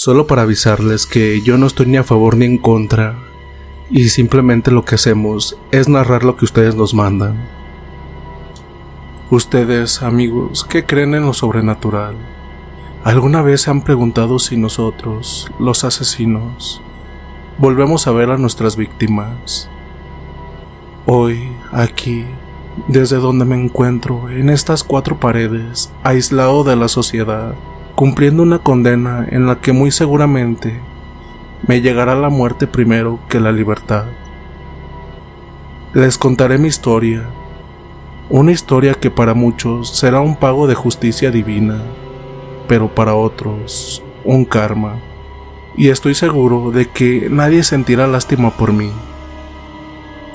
Solo para avisarles que yo no estoy ni a favor ni en contra, y simplemente lo que hacemos es narrar lo que ustedes nos mandan. Ustedes, amigos, ¿qué creen en lo sobrenatural? ¿Alguna vez se han preguntado si nosotros, los asesinos, volvemos a ver a nuestras víctimas? Hoy, aquí, desde donde me encuentro, en estas cuatro paredes, aislado de la sociedad, cumpliendo una condena en la que muy seguramente me llegará la muerte primero que la libertad. Les contaré mi historia, una historia que para muchos será un pago de justicia divina, pero para otros un karma. Y estoy seguro de que nadie sentirá lástima por mí.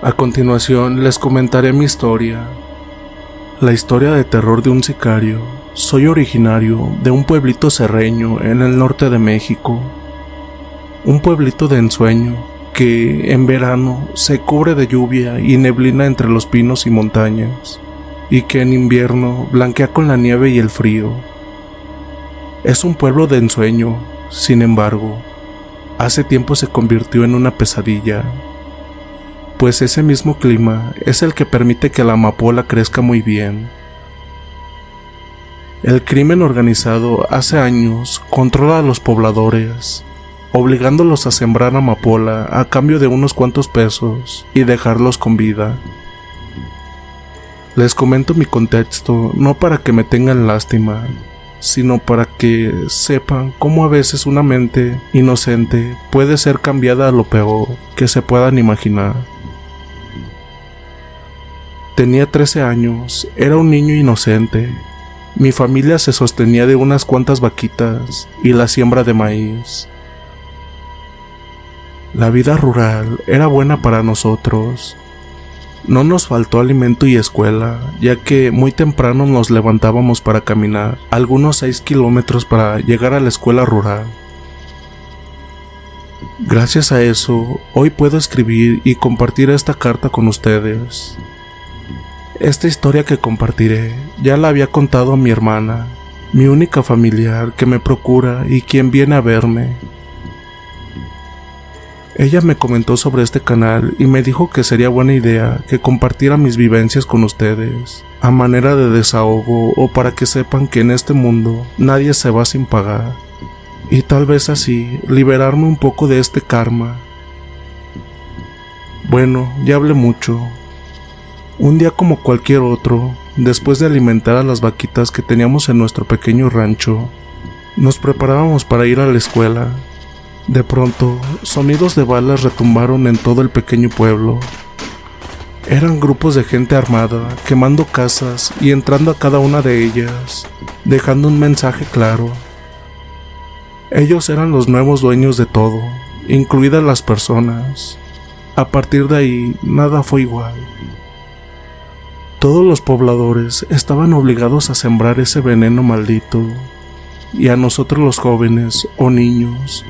A continuación les comentaré mi historia, la historia de terror de un sicario. Soy originario de un pueblito serreño en el norte de México, un pueblito de ensueño que en verano se cubre de lluvia y neblina entre los pinos y montañas, y que en invierno blanquea con la nieve y el frío. Es un pueblo de ensueño, sin embargo, hace tiempo se convirtió en una pesadilla, pues ese mismo clima es el que permite que la amapola crezca muy bien. El crimen organizado hace años controla a los pobladores, obligándolos a sembrar amapola a cambio de unos cuantos pesos y dejarlos con vida. Les comento mi contexto no para que me tengan lástima, sino para que sepan cómo a veces una mente inocente puede ser cambiada a lo peor que se puedan imaginar. Tenía 13 años, era un niño inocente. Mi familia se sostenía de unas cuantas vaquitas y la siembra de maíz. La vida rural era buena para nosotros. No nos faltó alimento y escuela, ya que muy temprano nos levantábamos para caminar algunos 6 kilómetros para llegar a la escuela rural. Gracias a eso, hoy puedo escribir y compartir esta carta con ustedes. Esta historia que compartiré ya la había contado a mi hermana, mi única familiar que me procura y quien viene a verme. Ella me comentó sobre este canal y me dijo que sería buena idea que compartiera mis vivencias con ustedes, a manera de desahogo o para que sepan que en este mundo nadie se va sin pagar, y tal vez así liberarme un poco de este karma. Bueno, ya hablé mucho. Un día como cualquier otro, después de alimentar a las vaquitas que teníamos en nuestro pequeño rancho, nos preparábamos para ir a la escuela de pronto, sonidos de balas retumbaron en todo el pequeño pueblo. Eran grupos de gente armada, quemando casas y entrando a cada una de ellas, dejando un mensaje claro. Ellos eran los nuevos dueños de todo, incluidas las personas. A partir de ahí, nada fue igual. Todos los pobladores estaban obligados a sembrar ese veneno maldito, y a nosotros los jóvenes o niños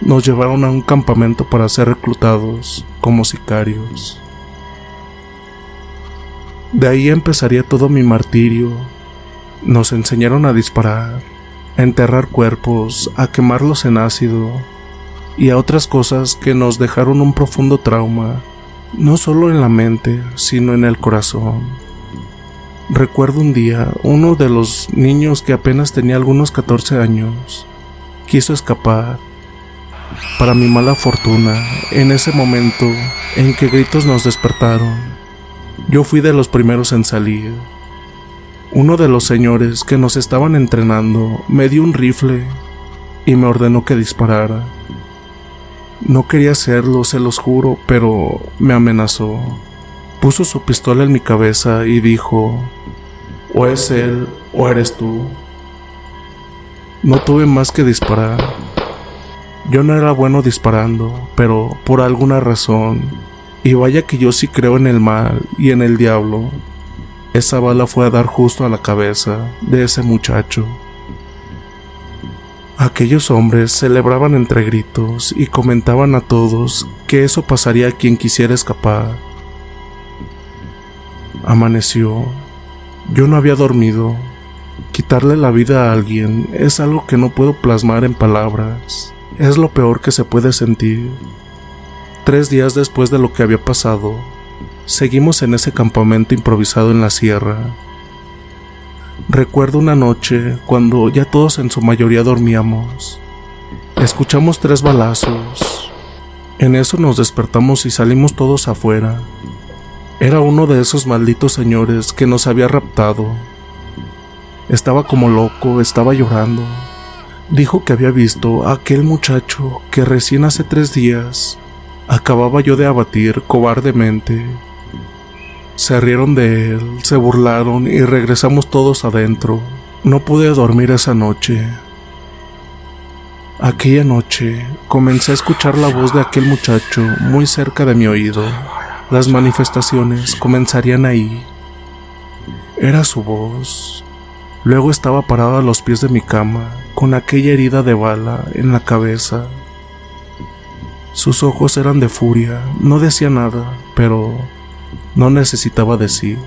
nos llevaron a un campamento para ser reclutados como sicarios. De ahí empezaría todo mi martirio. Nos enseñaron a disparar, a enterrar cuerpos, a quemarlos en ácido y a otras cosas que nos dejaron un profundo trauma, no solo en la mente, sino en el corazón. Recuerdo un día, uno de los niños que apenas tenía algunos 14 años quiso escapar. Para mi mala fortuna, en ese momento en que gritos nos despertaron, yo fui de los primeros en salir. Uno de los señores que nos estaban entrenando me dio un rifle y me ordenó que disparara. No quería hacerlo, se los juro, pero me amenazó. Puso su pistola en mi cabeza y dijo, o es él o eres tú. No tuve más que disparar. Yo no era bueno disparando, pero por alguna razón, y vaya que yo sí creo en el mal y en el diablo, esa bala fue a dar justo a la cabeza de ese muchacho. Aquellos hombres celebraban entre gritos y comentaban a todos que eso pasaría a quien quisiera escapar. Amaneció. Yo no había dormido. Quitarle la vida a alguien es algo que no puedo plasmar en palabras. Es lo peor que se puede sentir. Tres días después de lo que había pasado, seguimos en ese campamento improvisado en la sierra. Recuerdo una noche cuando ya todos en su mayoría dormíamos. Escuchamos tres balazos. En eso nos despertamos y salimos todos afuera. Era uno de esos malditos señores que nos había raptado. Estaba como loco, estaba llorando. Dijo que había visto a aquel muchacho que recién hace tres días acababa yo de abatir cobardemente. Se rieron de él, se burlaron y regresamos todos adentro. No pude dormir esa noche. Aquella noche comencé a escuchar la voz de aquel muchacho muy cerca de mi oído. Las manifestaciones comenzarían ahí. Era su voz. Luego estaba parado a los pies de mi cama, con aquella herida de bala en la cabeza. Sus ojos eran de furia, no decía nada, pero no necesitaba decir.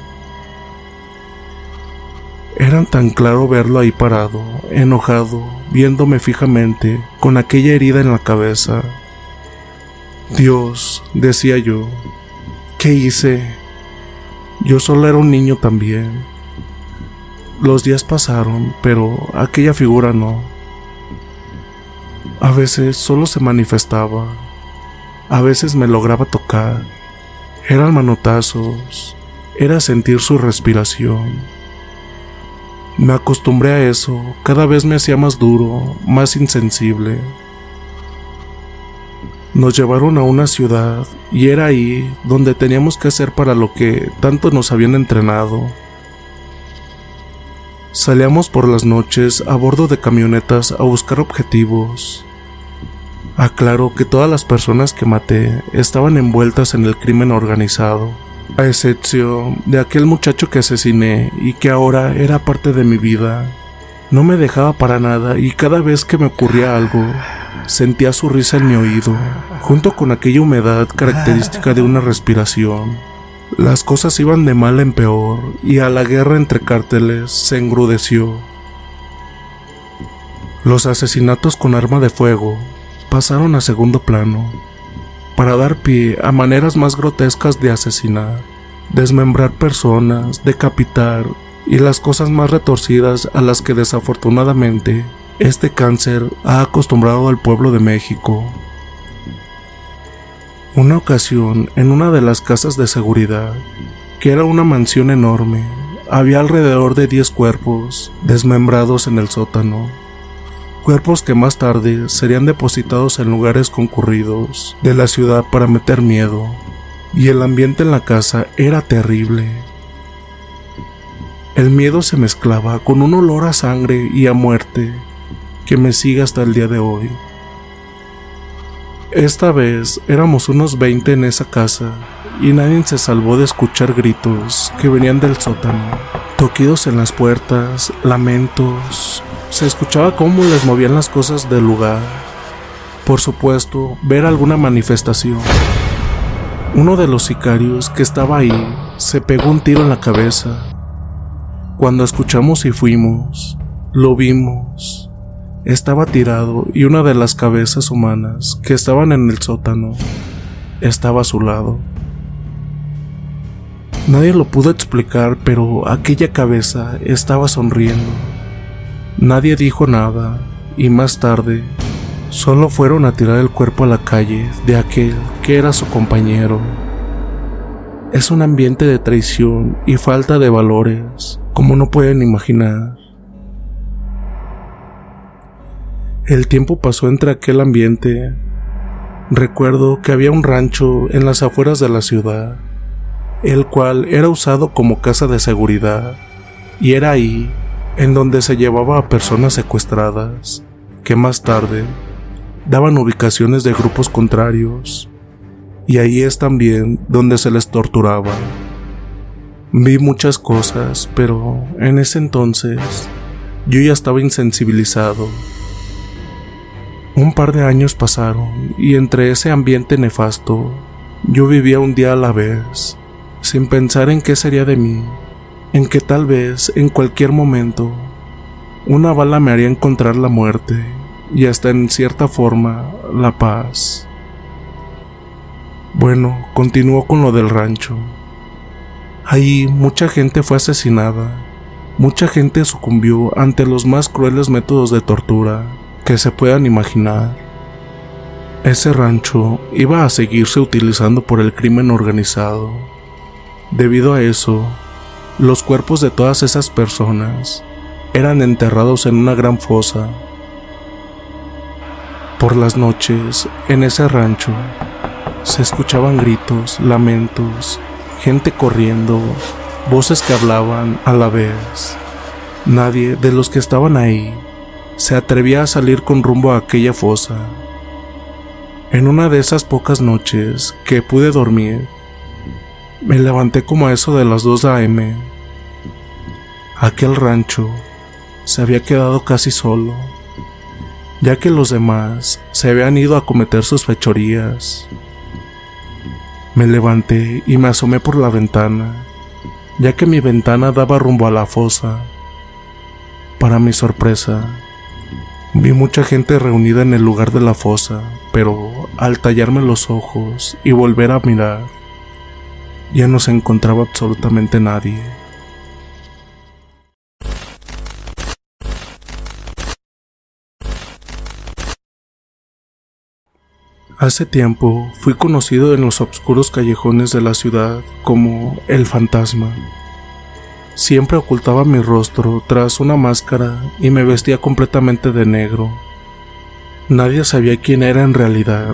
Era tan claro verlo ahí parado, enojado, viéndome fijamente, con aquella herida en la cabeza. Dios, decía yo, ¿Qué hice? Yo solo era un niño también. Los días pasaron, pero aquella figura no. A veces solo se manifestaba. A veces me lograba tocar. Eran manotazos. Era sentir su respiración. Me acostumbré a eso. Cada vez me hacía más duro, más insensible. Nos llevaron a una ciudad y era ahí donde teníamos que hacer para lo que tanto nos habían entrenado. Salíamos por las noches a bordo de camionetas a buscar objetivos. Aclaro que todas las personas que maté estaban envueltas en el crimen organizado, a excepción de aquel muchacho que asesiné y que ahora era parte de mi vida. No me dejaba para nada y cada vez que me ocurría algo, Sentía su risa en mi oído, junto con aquella humedad característica de una respiración. Las cosas iban de mal en peor y a la guerra entre cárteles se engrudeció. Los asesinatos con arma de fuego pasaron a segundo plano, para dar pie a maneras más grotescas de asesinar, desmembrar personas, decapitar y las cosas más retorcidas a las que desafortunadamente este cáncer ha acostumbrado al pueblo de México. Una ocasión, en una de las casas de seguridad, que era una mansión enorme, había alrededor de 10 cuerpos desmembrados en el sótano. Cuerpos que más tarde serían depositados en lugares concurridos de la ciudad para meter miedo. Y el ambiente en la casa era terrible. El miedo se mezclaba con un olor a sangre y a muerte que me sigue hasta el día de hoy. Esta vez éramos unos 20 en esa casa y nadie se salvó de escuchar gritos que venían del sótano, toquidos en las puertas, lamentos. Se escuchaba cómo les movían las cosas del lugar. Por supuesto, ver alguna manifestación. Uno de los sicarios que estaba ahí se pegó un tiro en la cabeza. Cuando escuchamos y fuimos, lo vimos. Estaba tirado y una de las cabezas humanas que estaban en el sótano estaba a su lado. Nadie lo pudo explicar, pero aquella cabeza estaba sonriendo. Nadie dijo nada y más tarde solo fueron a tirar el cuerpo a la calle de aquel que era su compañero. Es un ambiente de traición y falta de valores, como no pueden imaginar. El tiempo pasó entre aquel ambiente. Recuerdo que había un rancho en las afueras de la ciudad el cual era usado como casa de seguridad, y era ahí en donde se llevaba a personas secuestradas, que más tarde daban ubicaciones de grupos contrarios, y ahí es también donde se les torturaba. Vi muchas cosas, pero en ese entonces yo ya estaba insensibilizado. Un par de años pasaron y entre ese ambiente nefasto yo vivía un día a la vez sin pensar en qué sería de mí, en que tal vez en cualquier momento una bala me haría encontrar la muerte y hasta en cierta forma la paz. Bueno, continuó con lo del rancho. Ahí mucha gente fue asesinada, mucha gente sucumbió ante los más crueles métodos de tortura que se puedan imaginar. Ese rancho iba a seguirse utilizando por el crimen organizado Debido a eso, los cuerpos de todas esas personas eran enterrados en una gran fosa. Por las noches, en ese rancho, se escuchaban gritos, lamentos, gente corriendo, voces que hablaban a la vez. Nadie de los que estaban ahí se atrevía a salir con rumbo a aquella fosa. En una de esas pocas noches que pude dormir, me levanté como a eso de las 2 a.m. Aquel rancho se había quedado casi solo, ya que los demás se habían ido a cometer sus fechorías. Me levanté y me asomé por la ventana, ya que mi ventana daba rumbo a la fosa. Para mi sorpresa, vi mucha gente reunida en el lugar de la fosa, pero al tallarme los ojos y volver a mirar, ya no se encontraba absolutamente nadie. Hace tiempo fui conocido en los oscuros callejones de la ciudad como el fantasma. Siempre ocultaba mi rostro tras una máscara y me vestía completamente de negro. Nadie sabía quién era en realidad.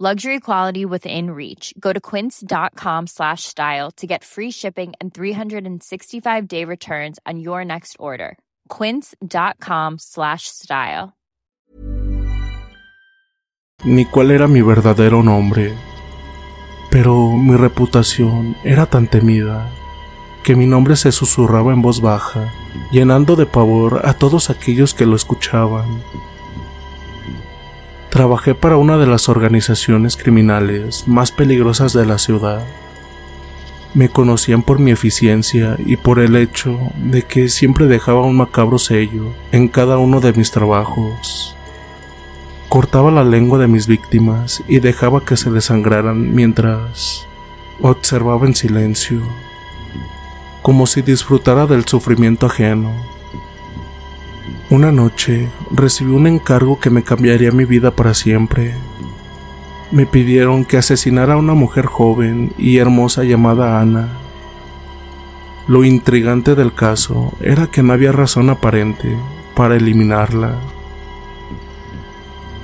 Luxury quality within reach. Go to quince.com slash style to get free shipping and 365 day returns on your next order. Quince.com slash style. Ni cuál era mi verdadero nombre, pero mi reputación era tan temida que mi nombre se susurraba en voz baja, llenando de pavor a todos aquellos que lo escuchaban. Trabajé para una de las organizaciones criminales más peligrosas de la ciudad. Me conocían por mi eficiencia y por el hecho de que siempre dejaba un macabro sello en cada uno de mis trabajos. Cortaba la lengua de mis víctimas y dejaba que se desangraran mientras observaba en silencio como si disfrutara del sufrimiento ajeno. Una noche recibí un encargo que me cambiaría mi vida para siempre. Me pidieron que asesinara a una mujer joven y hermosa llamada Ana. Lo intrigante del caso era que no había razón aparente para eliminarla.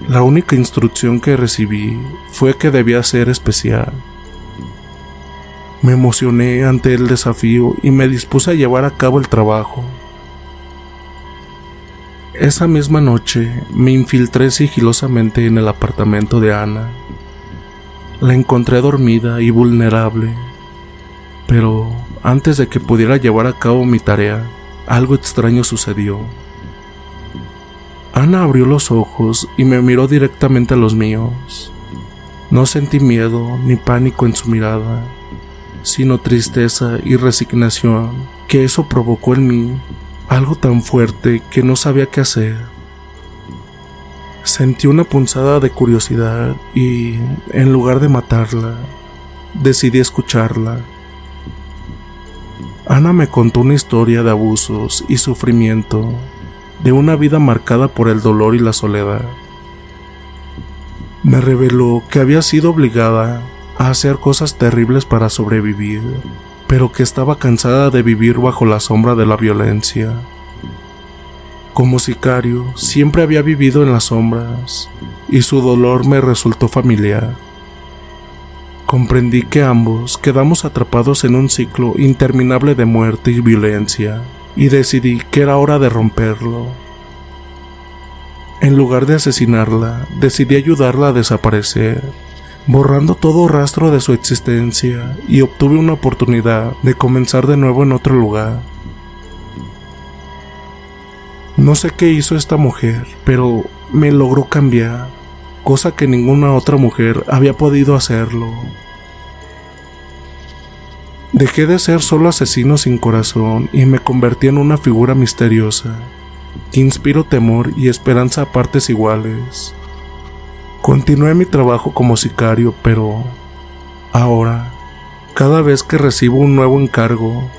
La única instrucción que recibí fue que debía ser especial me emocioné ante el desafío y me dispuse a llevar a cabo el trabajo. Esa misma noche me infiltré sigilosamente en el apartamento de Ana. La encontré dormida y vulnerable, pero antes de que pudiera llevar a cabo mi tarea, algo extraño sucedió. Ana abrió los ojos y me miró directamente a los míos. No sentí miedo ni pánico en su mirada sino tristeza y resignación, que eso provocó en mí algo tan fuerte que no sabía qué hacer. Sentí una punzada de curiosidad y, en lugar de matarla, decidí escucharla. Ana me contó una historia de abusos y sufrimiento, de una vida marcada por el dolor y la soledad. Me reveló que había sido obligada a hacer cosas terribles para sobrevivir, pero que estaba cansada de vivir bajo la sombra de la violencia. Como sicario, siempre había vivido en las sombras, y su dolor me resultó familiar. Comprendí que ambos quedamos atrapados en un ciclo interminable de muerte y violencia, y decidí que era hora de romperlo. En lugar de asesinarla, decidí ayudarla a desaparecer borrando todo rastro de su existencia y obtuve una oportunidad de comenzar de nuevo en otro lugar. No sé qué hizo esta mujer, pero me logró cambiar, cosa que ninguna otra mujer había podido hacerlo. Dejé de ser solo asesino sin corazón y me convertí en una figura misteriosa, que inspiro temor y esperanza a partes iguales. Continué mi trabajo como sicario, pero ahora, cada vez que recibo un nuevo encargo,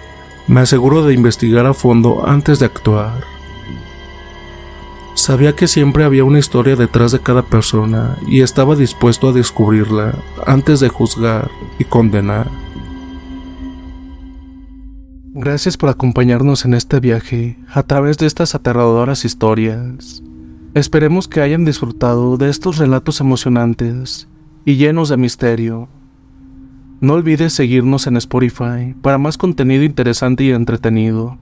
me aseguro de investigar a fondo antes de actuar. Sabía que siempre había una historia detrás de cada persona y estaba dispuesto a descubrirla antes de juzgar y condenar. Gracias por acompañarnos en este viaje a través de estas aterradoras historias. Esperemos que hayan disfrutado de estos relatos emocionantes y llenos de misterio. No olvides seguirnos en Spotify para más contenido interesante y entretenido.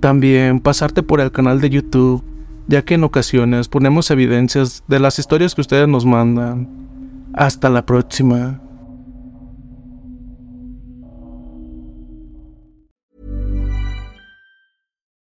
También pasarte por el canal de YouTube, ya que en ocasiones ponemos evidencias de las historias que ustedes nos mandan. Hasta la próxima.